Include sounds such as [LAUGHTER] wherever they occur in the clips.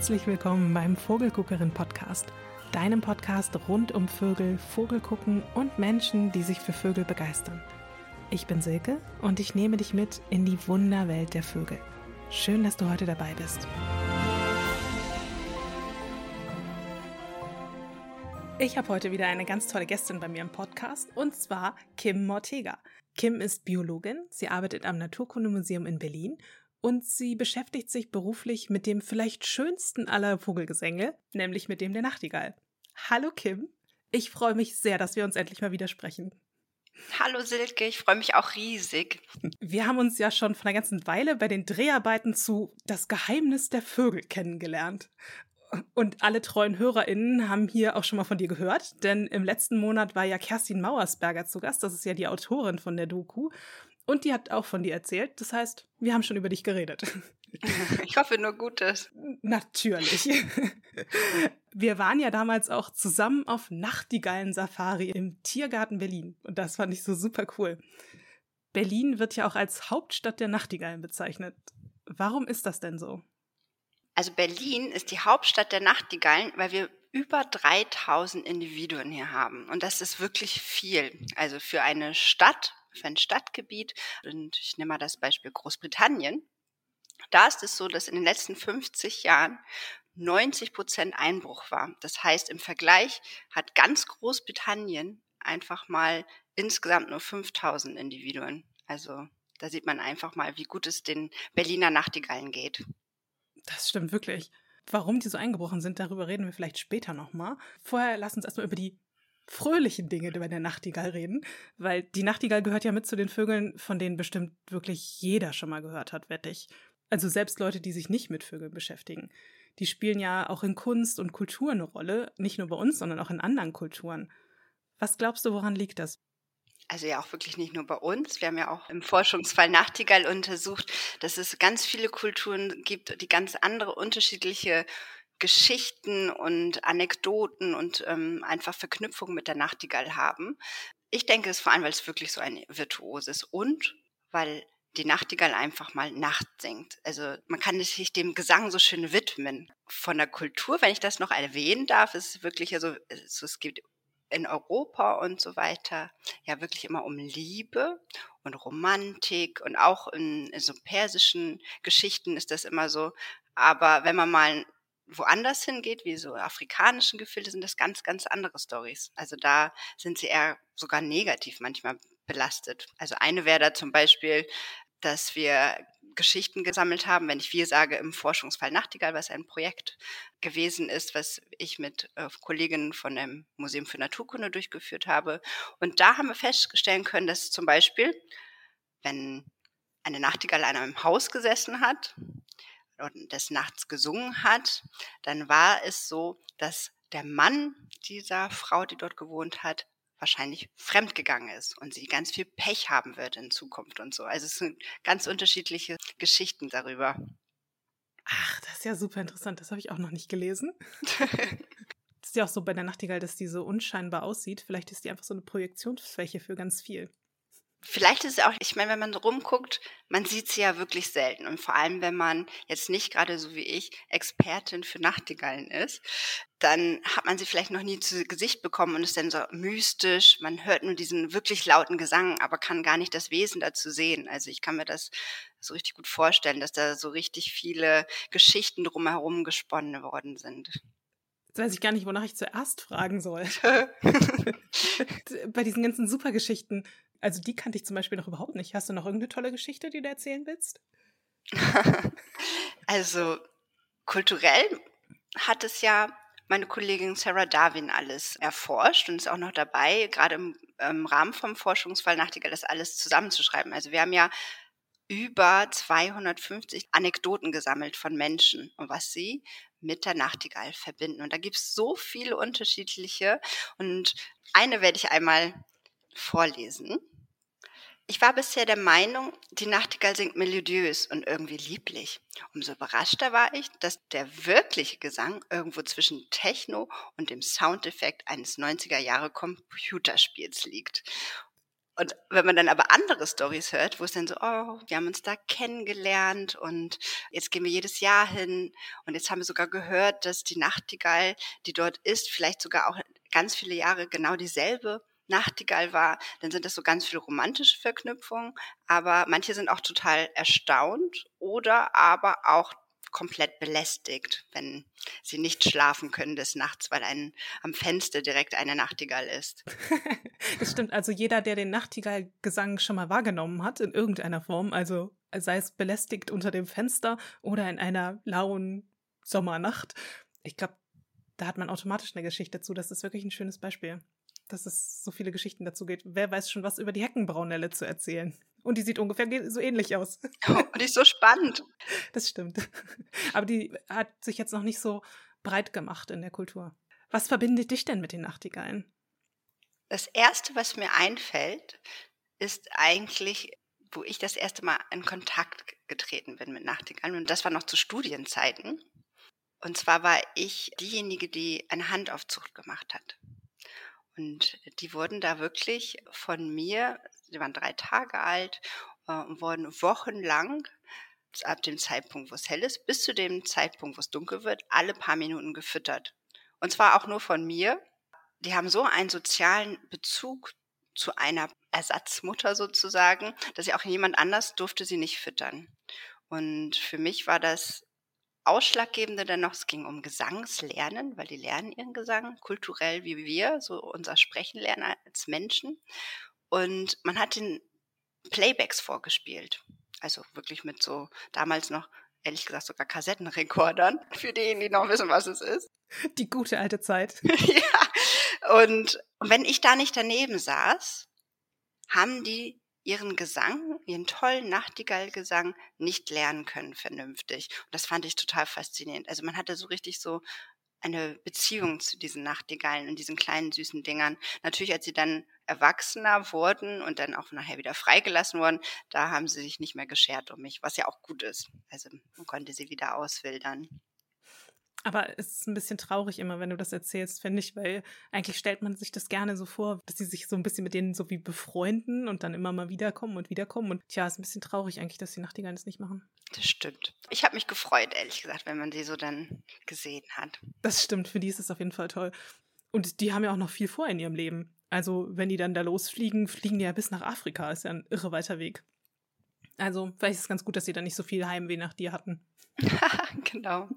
Herzlich willkommen beim Vogelguckerin Podcast, deinem Podcast rund um Vögel, Vogelgucken und Menschen, die sich für Vögel begeistern. Ich bin Silke und ich nehme dich mit in die Wunderwelt der Vögel. Schön, dass du heute dabei bist. Ich habe heute wieder eine ganz tolle Gästin bei mir im Podcast und zwar Kim Mortega. Kim ist Biologin, sie arbeitet am Naturkundemuseum in Berlin und sie beschäftigt sich beruflich mit dem vielleicht schönsten aller Vogelgesänge, nämlich mit dem der Nachtigall. Hallo Kim, ich freue mich sehr, dass wir uns endlich mal wieder sprechen. Hallo Silke, ich freue mich auch riesig. Wir haben uns ja schon vor einer ganzen Weile bei den Dreharbeiten zu Das Geheimnis der Vögel kennengelernt. Und alle treuen HörerInnen haben hier auch schon mal von dir gehört, denn im letzten Monat war ja Kerstin Mauersberger zu Gast. Das ist ja die Autorin von der Doku. Und die hat auch von dir erzählt. Das heißt, wir haben schon über dich geredet. [LAUGHS] Ich hoffe nur Gutes. Natürlich. [LAUGHS] Wir waren ja damals auch zusammen auf Nachtigallen-Safari im Tiergarten Berlin. Und das fand ich so super cool. Berlin wird ja auch als Hauptstadt der Nachtigallen bezeichnet. Warum ist das denn so? Also Berlin ist die Hauptstadt der Nachtigallen, weil wir über 3000 Individuen hier haben. Und das ist wirklich viel. Also für eine Stadt, für ein Stadtgebiet. Und ich nehme mal das Beispiel Großbritannien. Da ist es so, dass in den letzten 50 Jahren 90 Prozent Einbruch war. Das heißt, im Vergleich hat ganz Großbritannien einfach mal insgesamt nur 5000 Individuen. Also da sieht man einfach mal, wie gut es den Berliner Nachtigallen geht. Das stimmt wirklich. Warum die so eingebrochen sind, darüber reden wir vielleicht später nochmal. Vorher lass uns erstmal über die fröhlichen Dinge bei der Nachtigall reden, weil die Nachtigall gehört ja mit zu den Vögeln, von denen bestimmt wirklich jeder schon mal gehört hat, wette ich. Also selbst Leute, die sich nicht mit Vögeln beschäftigen. Die spielen ja auch in Kunst und Kultur eine Rolle, nicht nur bei uns, sondern auch in anderen Kulturen. Was glaubst du, woran liegt das? also ja auch wirklich nicht nur bei uns. Wir haben ja auch im Forschungsfall Nachtigall untersucht, dass es ganz viele Kulturen gibt, die ganz andere unterschiedliche Geschichten und Anekdoten und ähm, einfach Verknüpfungen mit der Nachtigall haben. Ich denke es vor allem, weil es wirklich so ein Virtuos ist und weil die Nachtigall einfach mal Nacht singt. Also man kann sich dem Gesang so schön widmen. Von der Kultur, wenn ich das noch erwähnen darf, ist wirklich also, es gibt in Europa und so weiter ja wirklich immer um Liebe und Romantik und auch in, in so persischen Geschichten ist das immer so. Aber wenn man mal woanders hingeht, wie so afrikanischen Gefilde, sind das ganz, ganz andere Stories. Also da sind sie eher sogar negativ manchmal belastet. Also eine wäre da zum Beispiel, dass wir Geschichten gesammelt haben. Wenn ich wir sage, im Forschungsfall Nachtigall, was ein Projekt gewesen ist, was ich mit äh, Kolleginnen von dem Museum für Naturkunde durchgeführt habe. Und da haben wir feststellen können, dass zum Beispiel, wenn eine Nachtigall an einem Haus gesessen hat des Nachts gesungen hat, dann war es so, dass der Mann dieser Frau, die dort gewohnt hat, wahrscheinlich fremdgegangen ist und sie ganz viel Pech haben wird in Zukunft und so. Also es sind ganz unterschiedliche Geschichten darüber. Ach, das ist ja super interessant. Das habe ich auch noch nicht gelesen. [LAUGHS] das ist ja auch so bei der Nachtigall, dass die so unscheinbar aussieht. Vielleicht ist die einfach so eine Projektionsfläche für ganz viel. Vielleicht ist es auch, ich meine, wenn man rumguckt, man sieht sie ja wirklich selten. Und vor allem, wenn man jetzt nicht gerade so wie ich Expertin für Nachtigallen ist, dann hat man sie vielleicht noch nie zu Gesicht bekommen und ist dann so mystisch. Man hört nur diesen wirklich lauten Gesang, aber kann gar nicht das Wesen dazu sehen. Also ich kann mir das so richtig gut vorstellen, dass da so richtig viele Geschichten drumherum gesponnen worden sind. Jetzt weiß ich gar nicht, wonach ich zuerst fragen soll. [LAUGHS] [LAUGHS] Bei diesen ganzen Supergeschichten, also die kannte ich zum Beispiel noch überhaupt nicht. Hast du noch irgendeine tolle Geschichte, die du erzählen willst? [LAUGHS] also kulturell hat es ja meine Kollegin Sarah Darwin alles erforscht und ist auch noch dabei, gerade im, im Rahmen vom Forschungsfall Nachtigall das alles zusammenzuschreiben. Also wir haben ja über 250 Anekdoten gesammelt von Menschen und was sie mit der Nachtigall verbinden. Und da gibt es so viele unterschiedliche. Und eine werde ich einmal vorlesen. Ich war bisher der Meinung, die Nachtigall singt melodiös und irgendwie lieblich. Umso überraschter war ich, dass der wirkliche Gesang irgendwo zwischen Techno und dem Soundeffekt eines 90er Jahre Computerspiels liegt. Und wenn man dann aber andere Stories hört, wo es dann so, oh, wir haben uns da kennengelernt und jetzt gehen wir jedes Jahr hin und jetzt haben wir sogar gehört, dass die Nachtigall, die dort ist, vielleicht sogar auch ganz viele Jahre genau dieselbe Nachtigall war, dann sind das so ganz viele romantische Verknüpfungen, aber manche sind auch total erstaunt oder aber auch komplett belästigt, wenn sie nicht schlafen können des Nachts, weil ein, am Fenster direkt eine Nachtigall ist. [LAUGHS] das stimmt. Also jeder, der den Nachtigallgesang schon mal wahrgenommen hat, in irgendeiner Form, also sei es belästigt unter dem Fenster oder in einer lauen Sommernacht, ich glaube, da hat man automatisch eine Geschichte dazu. Das ist wirklich ein schönes Beispiel dass es so viele Geschichten dazu geht. Wer weiß schon was über die Heckenbraunelle zu erzählen. Und die sieht ungefähr so ähnlich aus. Oh, und die ist so spannend. [LAUGHS] Das stimmt. Aber die hat sich jetzt noch nicht so breit gemacht in der Kultur. Was verbindet dich denn mit den Nachtigallen? Das erste, was mir einfällt, ist eigentlich, wo ich das erste Mal in Kontakt getreten bin mit Nachtigallen. Und das war noch zu Studienzeiten. Und zwar war ich diejenige, die eine Handaufzucht gemacht hat. Und die wurden da wirklich von mir, die waren drei Tage alt äh, und wurden wochenlang ab dem Zeitpunkt, wo es hell ist, bis zu dem Zeitpunkt, wo es dunkel wird, alle paar Minuten gefüttert. Und zwar auch nur von mir. Die haben so einen sozialen Bezug zu einer Ersatzmutter sozusagen, dass sie auch jemand anders durfte sie nicht füttern. Und für mich war das Ausschlaggebende dann noch, es ging um Gesangslernen, weil die lernen ihren Gesang kulturell wie wir, so unser Sprechen lernen als Menschen. Und man hat den Playbacks vorgespielt. Also wirklich mit so damals noch, ehrlich gesagt, sogar Kassettenrekordern, [LAUGHS] für diejenigen, die noch wissen, was es ist. Die gute alte Zeit. [LAUGHS] ja. Und wenn ich da nicht daneben saß, haben die ihren Gesang, ihren tollen Nachtigallgesang nicht lernen können vernünftig. Und das fand ich total faszinierend. Also man hatte so richtig so eine Beziehung zu diesen Nachtigallen und diesen kleinen süßen Dingern. Natürlich, als sie dann erwachsener wurden und dann auch nachher wieder freigelassen wurden, da haben sie sich nicht mehr geschert um mich, was ja auch gut ist. Also man konnte sie wieder auswildern. Aber es ist ein bisschen traurig immer, wenn du das erzählst, finde ich, weil eigentlich stellt man sich das gerne so vor, dass sie sich so ein bisschen mit denen so wie befreunden und dann immer mal wiederkommen und wiederkommen. Und tja, ist ein bisschen traurig eigentlich, dass die Nachtigallen das nicht machen. Das stimmt. Ich habe mich gefreut, ehrlich gesagt, wenn man sie so dann gesehen hat. Das stimmt, für die ist es auf jeden Fall toll. Und die haben ja auch noch viel vor in ihrem Leben. Also, wenn die dann da losfliegen, fliegen die ja bis nach Afrika. Ist ja ein irre weiter Weg. Also, vielleicht ist es ganz gut, dass sie da nicht so viel Heimweh nach dir hatten. [LAUGHS] genau.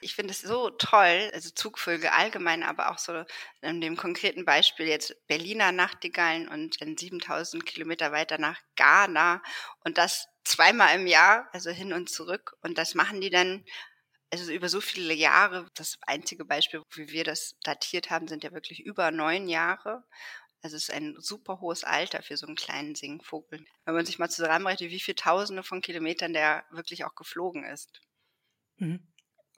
Ich finde es so toll, also Zugvögel allgemein, aber auch so in dem konkreten Beispiel jetzt Berliner Nachtigallen und dann 7000 Kilometer weiter nach Ghana und das zweimal im Jahr, also hin und zurück. Und das machen die dann also über so viele Jahre. Das einzige Beispiel, wie wir das datiert haben, sind ja wirklich über neun Jahre. Also es ist ein super hohes Alter für so einen kleinen Singvogel. Wenn man sich mal zusammenrechnet, wie viele Tausende von Kilometern der wirklich auch geflogen ist. Mhm.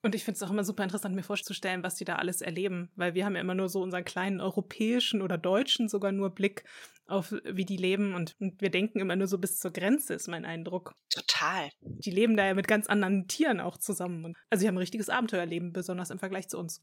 Und ich finde es auch immer super interessant, mir vorzustellen, was die da alles erleben, weil wir haben ja immer nur so unseren kleinen europäischen oder deutschen sogar nur Blick auf, wie die leben und, und wir denken immer nur so bis zur Grenze, ist mein Eindruck. Total. Die leben da ja mit ganz anderen Tieren auch zusammen. Und, also sie haben ein richtiges Abenteuerleben, besonders im Vergleich zu uns.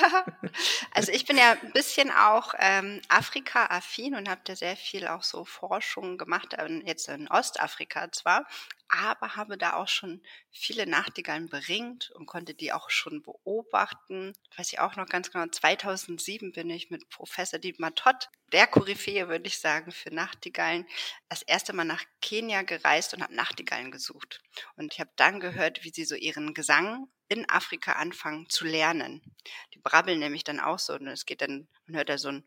[LAUGHS] also ich bin ja ein bisschen auch ähm, Afrika-affin und habe da sehr viel auch so Forschung gemacht, äh, jetzt in Ostafrika zwar, aber habe da auch schon viele Nachtigallen beringt und konnte die auch schon beobachten. Weiß ich auch noch ganz genau, 2007 bin ich mit Professor Dietmar Tott, der Koryphäe würde ich sagen, für Nachtigallen, das erste Mal nach Kenia gereist und habe Nachtigallen gesucht. Und ich habe dann gehört, wie sie so ihren Gesang in Afrika anfangen zu lernen. Die brabbeln nämlich dann auch so und es geht dann, man hört da so ein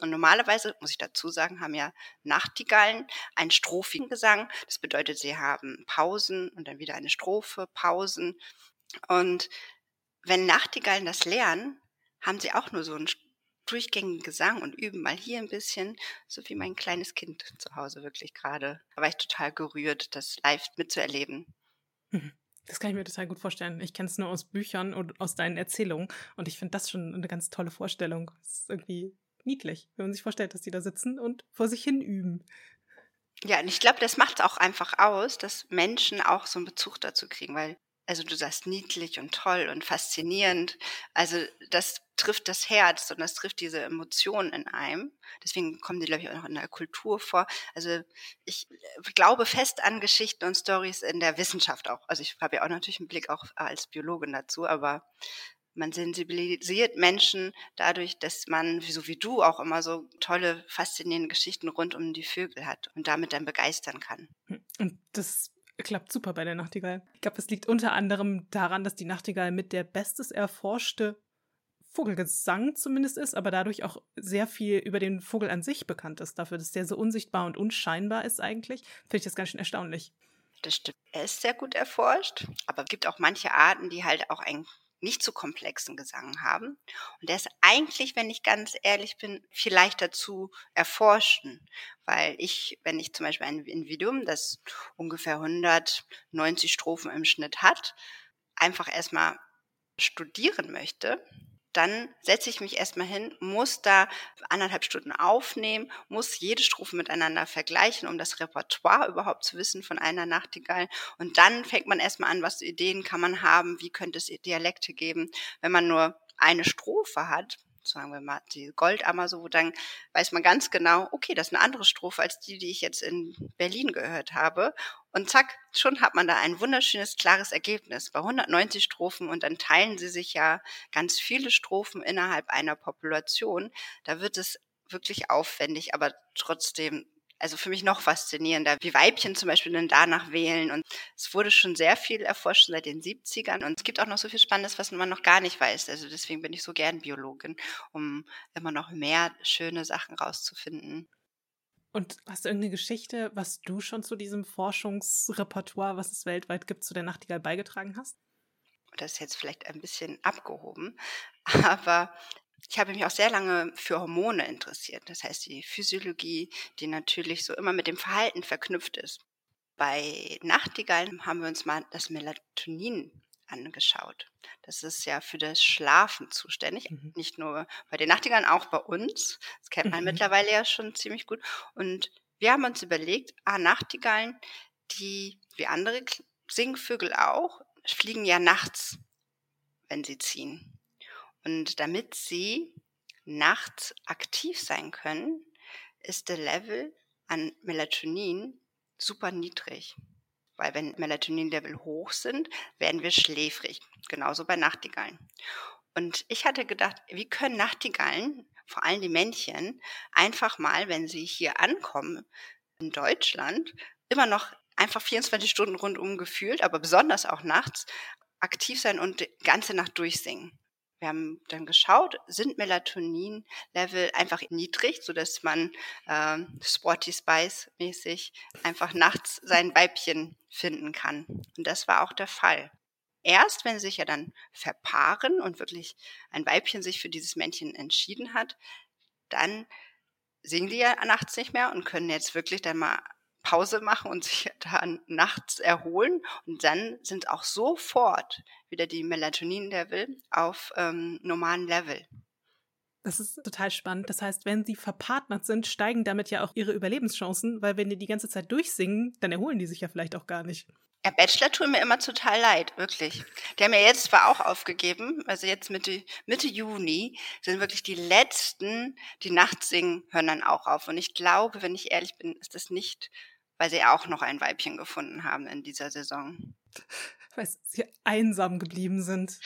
und normalerweise, muss ich dazu sagen, haben ja Nachtigallen einen strophigen Gesang. Das bedeutet, sie haben Pausen und dann wieder eine Strophe, Pausen. Und wenn Nachtigallen das lernen, haben sie auch nur so einen durchgängigen Gesang und üben mal hier ein bisschen, so wie mein kleines Kind zu Hause wirklich gerade. Da war ich total gerührt, das live mitzuerleben. Mhm. Das kann ich mir total gut vorstellen. Ich kenne es nur aus Büchern und aus deinen Erzählungen. Und ich finde das schon eine ganz tolle Vorstellung. Es ist irgendwie niedlich, wenn man sich vorstellt, dass die da sitzen und vor sich hin üben. Ja, und ich glaube, das macht es auch einfach aus, dass Menschen auch so einen Bezug dazu kriegen, weil, also du sagst niedlich und toll und faszinierend. Also das trifft das Herz und das trifft diese Emotionen in einem. Deswegen kommen die, glaube ich, auch noch in der Kultur vor. Also ich glaube fest an Geschichten und Stories in der Wissenschaft auch. Also ich habe ja auch natürlich einen Blick auch als Biologin dazu, aber man sensibilisiert Menschen dadurch, dass man, so wie du, auch immer so tolle, faszinierende Geschichten rund um die Vögel hat und damit dann begeistern kann. Hm, und das klappt super bei der Nachtigall. Ich glaube, es liegt unter anderem daran, dass die Nachtigall mit der bestes erforschte Vogelgesang zumindest ist, aber dadurch auch sehr viel über den Vogel an sich bekannt ist. Dafür, dass der so unsichtbar und unscheinbar ist eigentlich, finde ich das ganz schön erstaunlich. Das stimmt. Er ist sehr gut erforscht, aber es gibt auch manche Arten, die halt auch ein nicht so komplexen Gesang haben. Und der ist eigentlich, wenn ich ganz ehrlich bin, viel leichter zu erforschen, weil ich, wenn ich zum Beispiel ein Individuum, das ungefähr 190 Strophen im Schnitt hat, einfach erstmal studieren möchte, dann setze ich mich erstmal hin, muss da anderthalb Stunden aufnehmen, muss jede Strophe miteinander vergleichen, um das Repertoire überhaupt zu wissen von einer Nachtigall. Und dann fängt man erstmal an, was Ideen kann man haben, wie könnte es Dialekte geben. Wenn man nur eine Strophe hat, sagen wir mal, die Goldammer so, dann weiß man ganz genau, okay, das ist eine andere Strophe als die, die ich jetzt in Berlin gehört habe. Und zack, schon hat man da ein wunderschönes, klares Ergebnis bei 190 Strophen und dann teilen sie sich ja ganz viele Strophen innerhalb einer Population. Da wird es wirklich aufwendig, aber trotzdem also für mich noch faszinierender, wie Weibchen zum Beispiel dann danach wählen. Und es wurde schon sehr viel erforscht seit den 70ern. Und es gibt auch noch so viel Spannendes, was man noch gar nicht weiß. Also deswegen bin ich so gern Biologin, um immer noch mehr schöne Sachen rauszufinden. Und hast du irgendeine Geschichte, was du schon zu diesem Forschungsrepertoire, was es weltweit gibt, zu der Nachtigall beigetragen hast? Das ist jetzt vielleicht ein bisschen abgehoben, [LAUGHS] aber ich habe mich auch sehr lange für Hormone interessiert. Das heißt, die Physiologie, die natürlich so immer mit dem Verhalten verknüpft ist. Bei Nachtigallen haben wir uns mal das Melatonin angeschaut. Das ist ja für das Schlafen zuständig. Mhm. Nicht nur bei den Nachtigallen, auch bei uns. Das kennt man mhm. mittlerweile ja schon ziemlich gut. Und wir haben uns überlegt, ah, Nachtigallen, die wie andere Singvögel auch, fliegen ja nachts, wenn sie ziehen. Und damit sie nachts aktiv sein können, ist der Level an Melatonin super niedrig. Weil wenn Melatonin-Level hoch sind, werden wir schläfrig. Genauso bei Nachtigallen. Und ich hatte gedacht, wie können Nachtigallen, vor allem die Männchen, einfach mal, wenn sie hier ankommen in Deutschland, immer noch einfach 24 Stunden rundum gefühlt, aber besonders auch nachts, aktiv sein und die ganze Nacht durchsingen. Wir haben dann geschaut, sind Melatonin-Level einfach niedrig, so dass man äh, Sporty Spice mäßig einfach nachts sein Weibchen finden kann. Und das war auch der Fall. Erst wenn sie sich ja dann verpaaren und wirklich ein Weibchen sich für dieses Männchen entschieden hat, dann singen die ja nachts nicht mehr und können jetzt wirklich dann mal Pause machen und sich dann nachts erholen. Und dann sind auch sofort wieder die Melatonin-Level auf ähm, normalen Level. Das ist total spannend. Das heißt, wenn sie verpartnert sind, steigen damit ja auch ihre Überlebenschancen, weil wenn die die ganze Zeit durchsingen, dann erholen die sich ja vielleicht auch gar nicht. Ja, Bachelor tun mir immer total leid, wirklich. Die haben ja jetzt zwar auch aufgegeben, also jetzt Mitte, Mitte Juni sind wirklich die letzten, die nachts singen, hören dann auch auf. Und ich glaube, wenn ich ehrlich bin, ist das nicht weil sie auch noch ein Weibchen gefunden haben in dieser Saison. Weil sie einsam geblieben sind.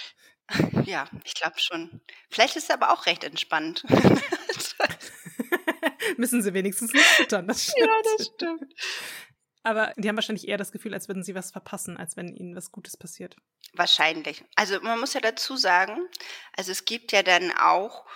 Ja, ich glaube schon. Vielleicht ist es aber auch recht entspannt. [LAUGHS] Müssen sie wenigstens nicht füttern, das stimmt. [LAUGHS] Ja, das stimmt. Aber die haben wahrscheinlich eher das Gefühl, als würden sie was verpassen, als wenn ihnen was Gutes passiert. Wahrscheinlich. Also man muss ja dazu sagen, also es gibt ja dann auch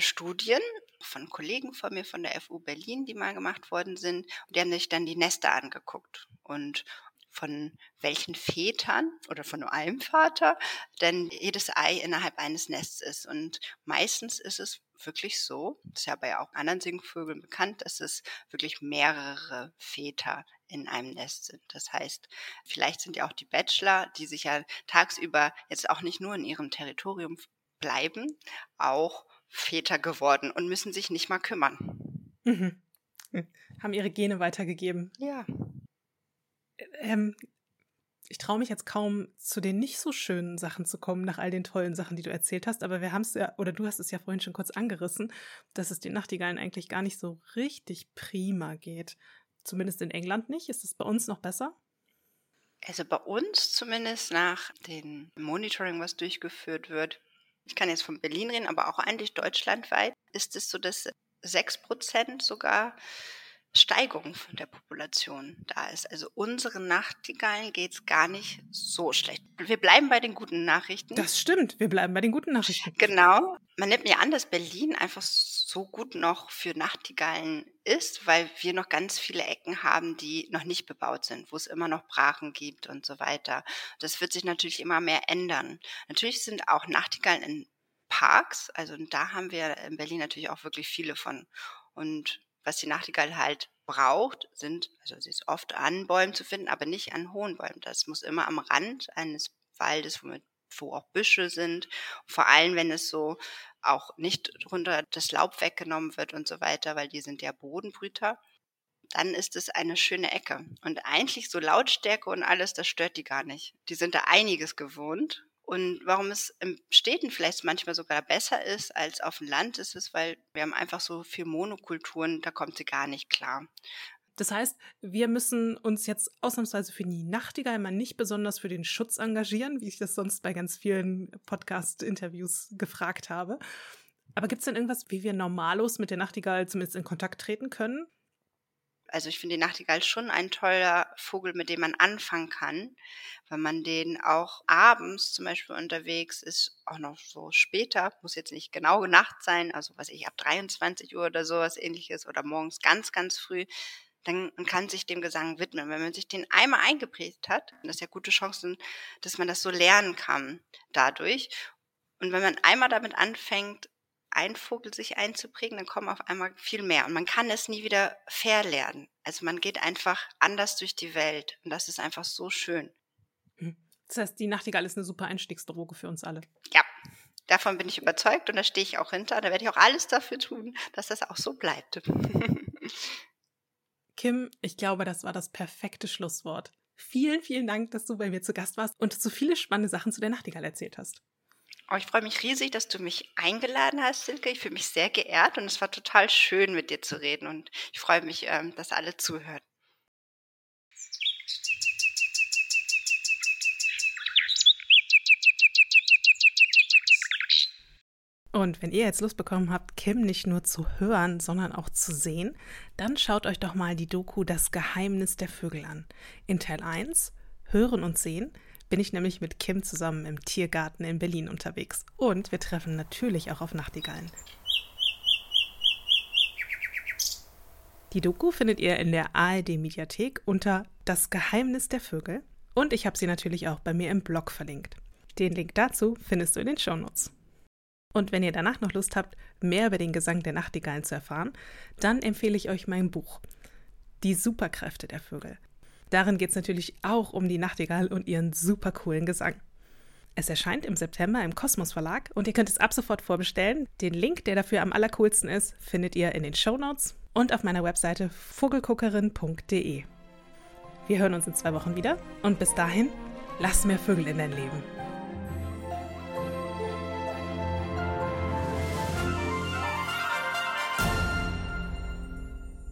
Studien, von Kollegen von mir von der FU Berlin, die mal gemacht worden sind. Und die haben sich dann die Nester angeguckt und von welchen Vätern oder von nur einem Vater denn jedes Ei innerhalb eines Nests ist. Und meistens ist es wirklich so, das ist ja bei auch anderen Singvögeln bekannt, dass es wirklich mehrere Väter in einem Nest sind. Das heißt, vielleicht sind ja auch die Bachelor, die sich ja tagsüber jetzt auch nicht nur in ihrem Territorium bleiben, auch Väter geworden und müssen sich nicht mal kümmern. Mhm. Haben ihre Gene weitergegeben. Ja. Ähm, Ich traue mich jetzt kaum zu den nicht so schönen Sachen zu kommen, nach all den tollen Sachen, die du erzählt hast. Aber wir haben es ja, oder du hast es ja vorhin schon kurz angerissen, dass es den Nachtigallen eigentlich gar nicht so richtig prima geht. Zumindest in England nicht. Ist es bei uns noch besser? Also bei uns zumindest nach dem Monitoring, was durchgeführt wird, ich kann jetzt von Berlin reden, aber auch eigentlich deutschlandweit, ist es so, dass sechs Prozent sogar Steigerung von der Population da ist. Also unseren Nachtigallen geht es gar nicht so schlecht. Wir bleiben bei den guten Nachrichten. Das stimmt, wir bleiben bei den guten Nachrichten. Genau. Man nimmt mir an, dass Berlin einfach so gut noch für Nachtigallen ist, weil wir noch ganz viele Ecken haben, die noch nicht bebaut sind, wo es immer noch Brachen gibt und so weiter. Das wird sich natürlich immer mehr ändern. Natürlich sind auch Nachtigallen in Parks, also da haben wir in Berlin natürlich auch wirklich viele von. Und was die Nachtigall halt braucht, sind, also sie ist oft an Bäumen zu finden, aber nicht an hohen Bäumen. Das muss immer am Rand eines Waldes, womit, wo auch Büsche sind. Vor allem, wenn es so auch nicht runter das Laub weggenommen wird und so weiter, weil die sind ja Bodenbrüter. Dann ist es eine schöne Ecke. Und eigentlich so Lautstärke und alles, das stört die gar nicht. Die sind da einiges gewohnt und warum es im Städten vielleicht manchmal sogar besser ist als auf dem Land, ist es, weil wir haben einfach so viel Monokulturen, da kommt sie gar nicht klar. Das heißt, wir müssen uns jetzt ausnahmsweise für die Nachtigall mal nicht besonders für den Schutz engagieren, wie ich das sonst bei ganz vielen Podcast-Interviews gefragt habe. Aber gibt es denn irgendwas, wie wir normalos mit der Nachtigall zumindest in Kontakt treten können? Also ich finde die Nachtigall schon ein toller Vogel, mit dem man anfangen kann, wenn man den auch abends zum Beispiel unterwegs ist, auch noch so später, muss jetzt nicht genau Nacht sein, also was ich ab 23 Uhr oder sowas ähnliches oder morgens ganz, ganz früh, dann kann sich dem Gesang widmen. Wenn man sich den einmal eingeprägt hat, das ist ja gute Chancen, dass man das so lernen kann dadurch. Und wenn man einmal damit anfängt, ein Vogel sich einzuprägen, dann kommen auf einmal viel mehr. Und man kann es nie wieder verlernen. Also man geht einfach anders durch die Welt. Und das ist einfach so schön. Hm. Das heißt, die Nachtigall ist eine super Einstiegsdroge für uns alle. Ja, davon bin ich überzeugt und da stehe ich auch hinter. Da werde ich auch alles dafür tun, dass das auch so bleibt. [LAUGHS] Kim, ich glaube, das war das perfekte Schlusswort. Vielen, vielen Dank, dass du bei mir zu Gast warst und so viele spannende Sachen zu der Nachtigall erzählt hast. Oh, ich freue mich riesig, dass du mich eingeladen hast, Silke. Ich fühle mich sehr geehrt und es war total schön, mit dir zu reden. Und ich freue mich, ähm, dass alle zuhören. Und wenn ihr jetzt Lust bekommen habt, Kim nicht nur zu hören, sondern auch zu sehen, dann schaut euch doch mal die Doku Das Geheimnis der Vögel an. In Teil 1 Hören und Sehen bin ich nämlich mit Kim zusammen im Tiergarten in Berlin unterwegs. Und wir treffen natürlich auch auf Nachtigallen. Die Doku findet ihr in der ARD-Mediathek unter Das Geheimnis der Vögel. Und ich habe sie natürlich auch bei mir im Blog verlinkt. Den Link dazu findest du in den Shownotes. Und wenn ihr danach noch Lust habt, mehr über den Gesang der Nachtigallen zu erfahren, dann empfehle ich euch mein Buch Die Superkräfte der Vögel. Darin geht es natürlich auch um die Nachtigall und ihren super coolen Gesang. Es erscheint im September im Kosmos Verlag und ihr könnt es ab sofort vorbestellen. Den Link, der dafür am allercoolsten ist, findet ihr in den Show Notes und auf meiner Webseite vogelguckerin.de. Wir hören uns in zwei Wochen wieder und bis dahin, lass mehr Vögel in dein Leben.